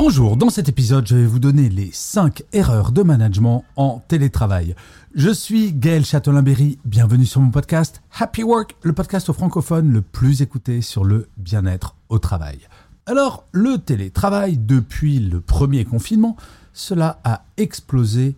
Bonjour, dans cet épisode, je vais vous donner les 5 erreurs de management en télétravail. Je suis Gaël Châtelain-Berry, bienvenue sur mon podcast Happy Work, le podcast francophone le plus écouté sur le bien-être au travail. Alors, le télétravail, depuis le premier confinement, cela a explosé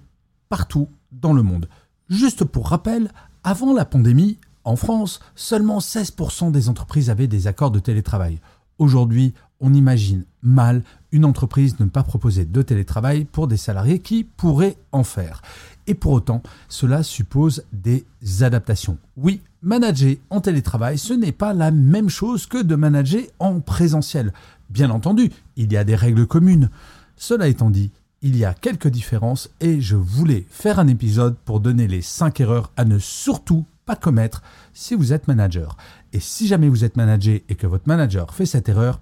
partout dans le monde. Juste pour rappel, avant la pandémie, en France, seulement 16% des entreprises avaient des accords de télétravail. Aujourd'hui, on imagine mal une entreprise ne pas proposer de télétravail pour des salariés qui pourraient en faire. Et pour autant, cela suppose des adaptations. Oui, manager en télétravail, ce n'est pas la même chose que de manager en présentiel. Bien entendu, il y a des règles communes. Cela étant dit, il y a quelques différences et je voulais faire un épisode pour donner les 5 erreurs à ne surtout commettre si vous êtes manager. Et si jamais vous êtes manager et que votre manager fait cette erreur,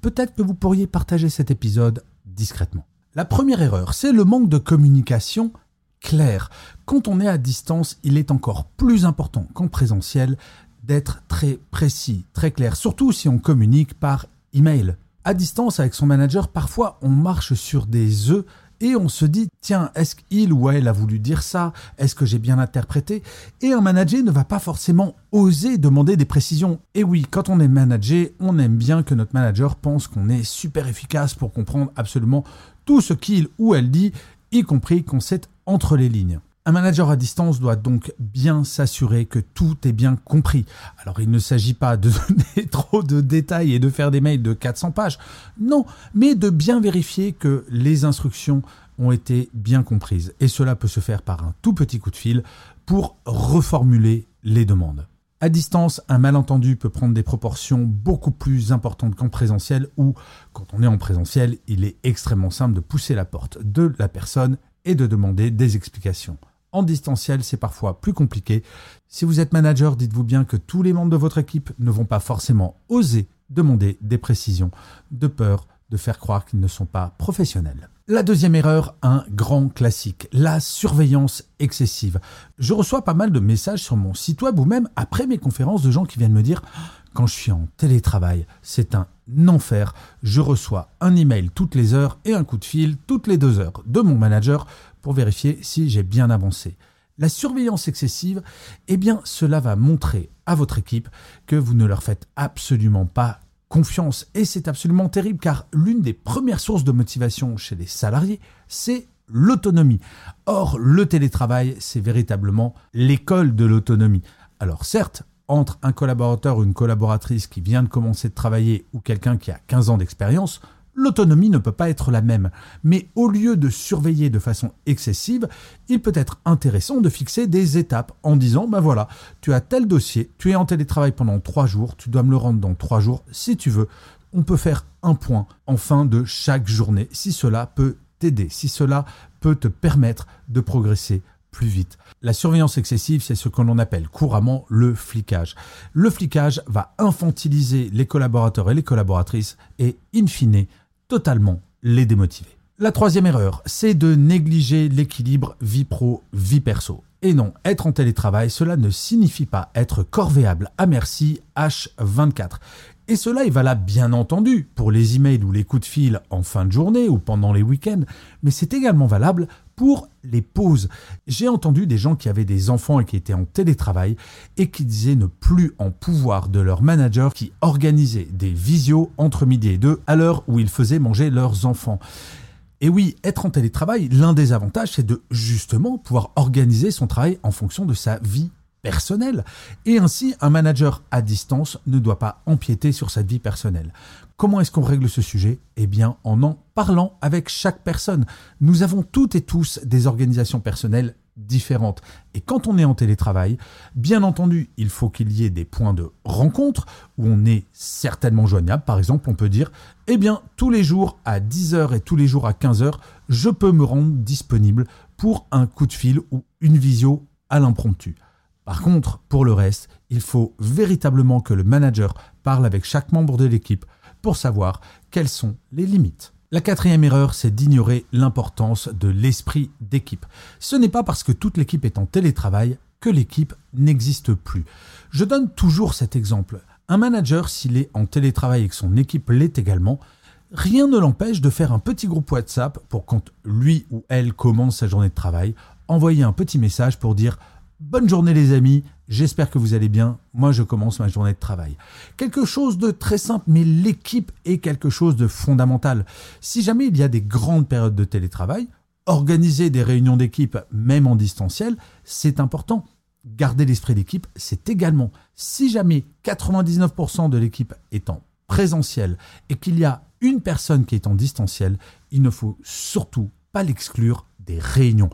peut-être que vous pourriez partager cet épisode discrètement. La première erreur, c'est le manque de communication claire. Quand on est à distance, il est encore plus important qu'en présentiel d'être très précis, très clair, surtout si on communique par email. À distance avec son manager, parfois on marche sur des œufs et on se dit tiens, est-ce qu'il ou elle a voulu dire ça? Est-ce que j'ai bien interprété? Et un manager ne va pas forcément oser demander des précisions. Et oui, quand on est manager, on aime bien que notre manager pense qu'on est super efficace pour comprendre absolument tout ce qu'il ou elle dit, y compris qu'on sait entre les lignes. Un manager à distance doit donc bien s'assurer que tout est bien compris. Alors il ne s'agit pas de donner trop de détails et de faire des mails de 400 pages, non, mais de bien vérifier que les instructions ont été bien comprises. Et cela peut se faire par un tout petit coup de fil pour reformuler les demandes. À distance, un malentendu peut prendre des proportions beaucoup plus importantes qu'en présentiel où, quand on est en présentiel, il est extrêmement simple de pousser la porte de la personne et de demander des explications. En distanciel, c'est parfois plus compliqué. Si vous êtes manager, dites-vous bien que tous les membres de votre équipe ne vont pas forcément oser demander des précisions, de peur de faire croire qu'ils ne sont pas professionnels. La deuxième erreur, un grand classique, la surveillance excessive. Je reçois pas mal de messages sur mon site web ou même après mes conférences de gens qui viennent me dire quand je suis en télétravail, c'est un enfer. Je reçois un email toutes les heures et un coup de fil toutes les deux heures de mon manager pour vérifier si j'ai bien avancé. La surveillance excessive, eh bien, cela va montrer à votre équipe que vous ne leur faites absolument pas confiance. Et c'est absolument terrible car l'une des premières sources de motivation chez les salariés, c'est l'autonomie. Or, le télétravail, c'est véritablement l'école de l'autonomie. Alors certes, entre un collaborateur ou une collaboratrice qui vient de commencer de travailler ou quelqu'un qui a 15 ans d'expérience, l'autonomie ne peut pas être la même. Mais au lieu de surveiller de façon excessive, il peut être intéressant de fixer des étapes en disant, ben voilà, tu as tel dossier, tu es en télétravail pendant trois jours, tu dois me le rendre dans trois jours si tu veux. On peut faire un point en fin de chaque journée si cela peut t'aider, si cela peut te permettre de progresser plus vite. La surveillance excessive, c'est ce que l'on appelle couramment le flicage. Le flicage va infantiliser les collaborateurs et les collaboratrices et, in fine, totalement les démotiver. La troisième erreur, c'est de négliger l'équilibre vie pro-vie perso. Et non, être en télétravail, cela ne signifie pas être corvéable à merci H24. Et cela est valable bien entendu pour les emails ou les coups de fil en fin de journée ou pendant les week-ends, mais c'est également valable pour les pauses. J'ai entendu des gens qui avaient des enfants et qui étaient en télétravail et qui disaient ne plus en pouvoir de leur manager qui organisait des visios entre midi et deux à l'heure où ils faisaient manger leurs enfants. Et oui, être en télétravail, l'un des avantages, c'est de justement pouvoir organiser son travail en fonction de sa vie personnel. Et ainsi, un manager à distance ne doit pas empiéter sur sa vie personnelle. Comment est-ce qu'on règle ce sujet? Eh bien, en en parlant avec chaque personne. Nous avons toutes et tous des organisations personnelles différentes. Et quand on est en télétravail, bien entendu, il faut qu'il y ait des points de rencontre où on est certainement joignable. Par exemple, on peut dire, eh bien, tous les jours à 10h et tous les jours à 15h, je peux me rendre disponible pour un coup de fil ou une visio à l'impromptu. Par contre, pour le reste, il faut véritablement que le manager parle avec chaque membre de l'équipe pour savoir quelles sont les limites. La quatrième erreur, c'est d'ignorer l'importance de l'esprit d'équipe. Ce n'est pas parce que toute l'équipe est en télétravail que l'équipe n'existe plus. Je donne toujours cet exemple. Un manager, s'il est en télétravail et que son équipe l'est également, rien ne l'empêche de faire un petit groupe WhatsApp pour quand lui ou elle commence sa journée de travail, envoyer un petit message pour dire Bonne journée les amis, j'espère que vous allez bien, moi je commence ma journée de travail. Quelque chose de très simple, mais l'équipe est quelque chose de fondamental. Si jamais il y a des grandes périodes de télétravail, organiser des réunions d'équipe, même en distanciel, c'est important. Garder l'esprit d'équipe, c'est également. Si jamais 99% de l'équipe est en présentiel et qu'il y a une personne qui est en distanciel, il ne faut surtout pas l'exclure des réunions.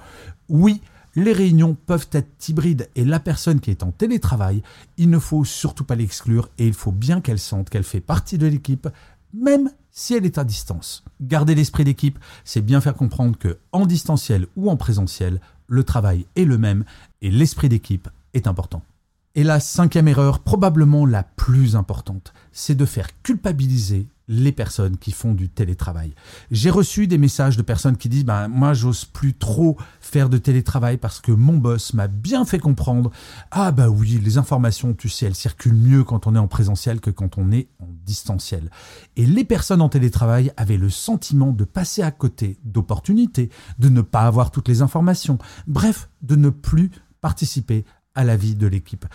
Oui, les réunions peuvent être hybrides et la personne qui est en télétravail, il ne faut surtout pas l'exclure et il faut bien qu'elle sente qu'elle fait partie de l'équipe, même si elle est à distance. Garder l'esprit d'équipe, c'est bien faire comprendre que en distanciel ou en présentiel, le travail est le même et l'esprit d'équipe est important. Et la cinquième erreur, probablement la plus importante, c'est de faire culpabiliser les personnes qui font du télétravail. J'ai reçu des messages de personnes qui disent ben moi j'ose plus trop faire de télétravail parce que mon boss m'a bien fait comprendre ah bah oui les informations tu sais elles circulent mieux quand on est en présentiel que quand on est en distanciel. Et les personnes en télétravail avaient le sentiment de passer à côté d'opportunités, de ne pas avoir toutes les informations, bref, de ne plus participer à la vie de l'équipe.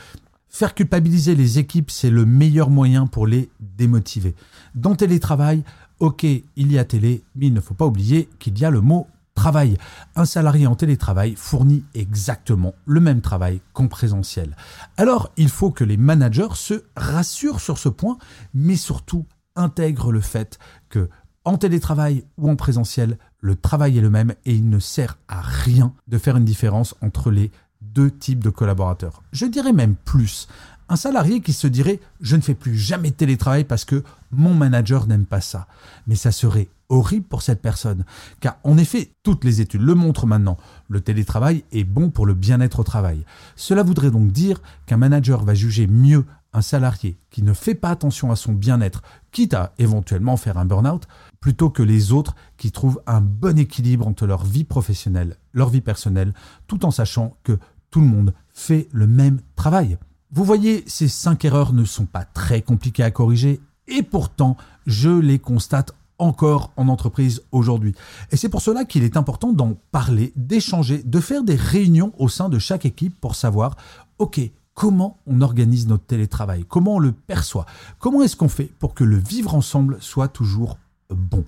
Faire culpabiliser les équipes, c'est le meilleur moyen pour les démotiver. Dans télétravail, ok, il y a télé, mais il ne faut pas oublier qu'il y a le mot travail. Un salarié en télétravail fournit exactement le même travail qu'en présentiel. Alors, il faut que les managers se rassurent sur ce point, mais surtout intègrent le fait que en télétravail ou en présentiel, le travail est le même et il ne sert à rien de faire une différence entre les deux types de collaborateurs. Je dirais même plus. Un salarié qui se dirait je ne fais plus jamais télétravail parce que mon manager n'aime pas ça. Mais ça serait horrible pour cette personne. Car en effet, toutes les études le montrent maintenant, le télétravail est bon pour le bien-être au travail. Cela voudrait donc dire qu'un manager va juger mieux un salarié qui ne fait pas attention à son bien-être, quitte à éventuellement faire un burn-out, plutôt que les autres qui trouvent un bon équilibre entre leur vie professionnelle, leur vie personnelle, tout en sachant que tout le monde fait le même travail. Vous voyez, ces cinq erreurs ne sont pas très compliquées à corriger et pourtant, je les constate encore en entreprise aujourd'hui. Et c'est pour cela qu'il est important d'en parler, d'échanger, de faire des réunions au sein de chaque équipe pour savoir, OK, comment on organise notre télétravail, comment on le perçoit, comment est-ce qu'on fait pour que le vivre ensemble soit toujours bon?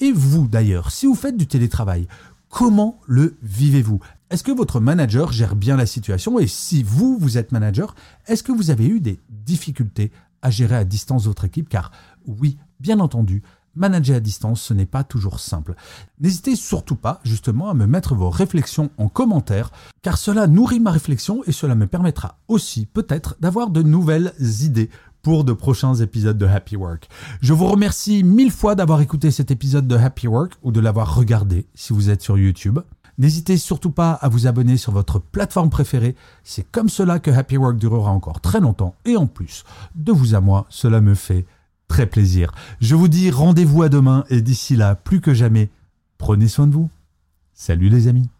Et vous d'ailleurs, si vous faites du télétravail, comment le vivez-vous? Est-ce que votre manager gère bien la situation? Et si vous, vous êtes manager, est-ce que vous avez eu des difficultés à gérer à distance votre équipe? Car oui, bien entendu, Manager à distance, ce n'est pas toujours simple. N'hésitez surtout pas justement à me mettre vos réflexions en commentaire, car cela nourrit ma réflexion et cela me permettra aussi peut-être d'avoir de nouvelles idées pour de prochains épisodes de Happy Work. Je vous remercie mille fois d'avoir écouté cet épisode de Happy Work ou de l'avoir regardé si vous êtes sur YouTube. N'hésitez surtout pas à vous abonner sur votre plateforme préférée. C'est comme cela que Happy Work durera encore très longtemps. Et en plus, de vous à moi, cela me fait très plaisir. Je vous dis rendez-vous à demain et d'ici là, plus que jamais, prenez soin de vous. Salut les amis.